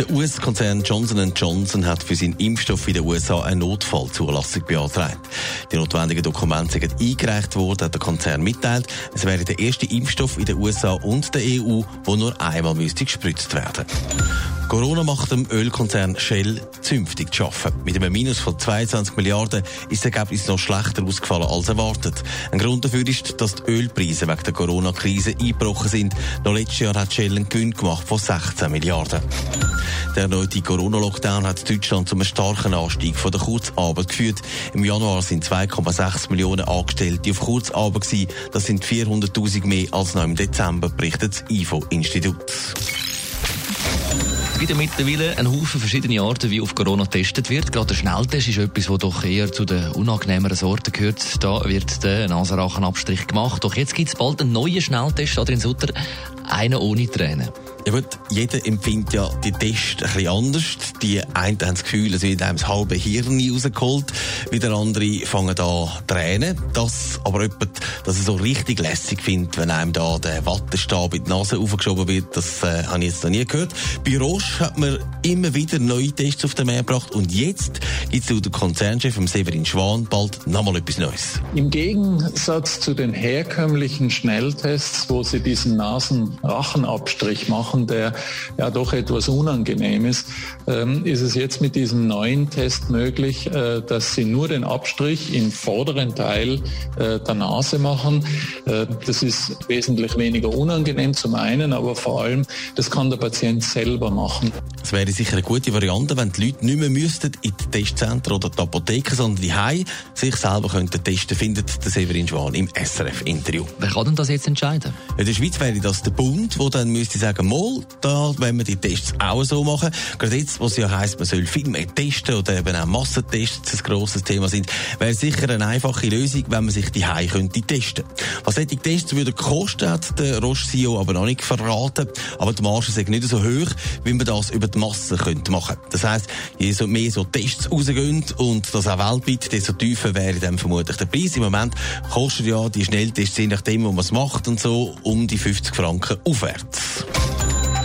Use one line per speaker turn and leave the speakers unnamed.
Der US-Konzern Johnson Johnson hat für seinen Impfstoff in den USA eine Notfallzulassung beantragt. Die notwendigen Dokumente sind eingereicht worden, hat der Konzern mitteilt. Es wäre der erste Impfstoff in den USA und der EU, der nur einmal müsste gespritzt werden. Corona macht dem Ölkonzern Shell zünftig zu arbeiten. Mit einem Minus von 22 Milliarden ist das Ergebnis noch schlechter ausgefallen als erwartet. Ein Grund dafür ist, dass die Ölpreise wegen der Corona-Krise eingebrochen sind. Noch letztes Jahr hat Shell einen Gewinn gemacht von 16 Milliarden. Der erneute Corona-Lockdown hat Deutschland zu einem starken Anstieg von der Kurzarbeit geführt. Im Januar sind 2,6 Millionen Angestellte auf Kurzarbeit gewesen. Das sind 400.000 mehr als noch im Dezember, berichtet das IFO-Institut.
Gibt ja mittlerweile einen Haufen verschiedene Arten, wie auf Corona getestet wird. Gerade der Schnelltest ist etwas, was doch eher zu den unangenehmeren Sorten gehört. Da wird der Nasenrachenabstrich gemacht. Doch jetzt gibt es bald einen neuen Schnelltest, Adrian Sutter, einen ohne Tränen.
Ja gut, jeder empfindet ja die Tests ein bisschen anders. Die einen haben das Gefühl, es wird einem das halbe Hirn rausgeholt. Wieder andere fangen an Tränen. Das aber jemand, dass er so richtig lässig findet, wenn einem da der Wattenstab in die Nase aufgeschoben wird, das äh, habe ich jetzt noch nie gehört. Bei Roche hat man immer wieder neue Tests auf den Markt gebracht und jetzt gibt es dem Konzernchef Severin Schwan bald nochmal etwas Neues.
Im Gegensatz zu den herkömmlichen Schnelltests, wo sie diesen Nasenrachenabstrich machen, der ja doch etwas unangenehm ist, ähm, ist es jetzt mit diesem neuen Test möglich, äh, dass sie nur den Abstrich im vorderen Teil äh, der Nase machen. Äh, das ist wesentlich weniger unangenehm zum einen, aber vor allem, das kann der Patient selber machen.
Es wäre sicher eine gute Variante, wenn die Leute nicht mehr müssten in die Testzentren oder die Apotheken, sondern die Heim sich selber könnten testen, findet der Severin Schwan im SRF-Interview.
Wer kann denn das jetzt entscheiden?
In der Schweiz wäre das der Bund, der dann müsste sagen, mal, da wenn wir die Tests auch so machen. Gerade jetzt, wo es ja heisst, man soll viel mehr testen oder eben auch Massentests ein grosses Thema sind, wäre sicher eine einfache Lösung, wenn man sich die könnte testen. Was solche Tests würden kosten, hat der Roche-CEO aber noch nicht verraten. Aber die Marge sind nicht so hoch, wie man das über die Masse könnte machen. Das heisst, je mehr so Tests rausgehen und das auch weltweit, desto tiefer wäre dann vermutlich der Preis. Im Moment kostet ja die Schnelltests, je nachdem, wo man es macht und so, um die 50 Franken aufwärts.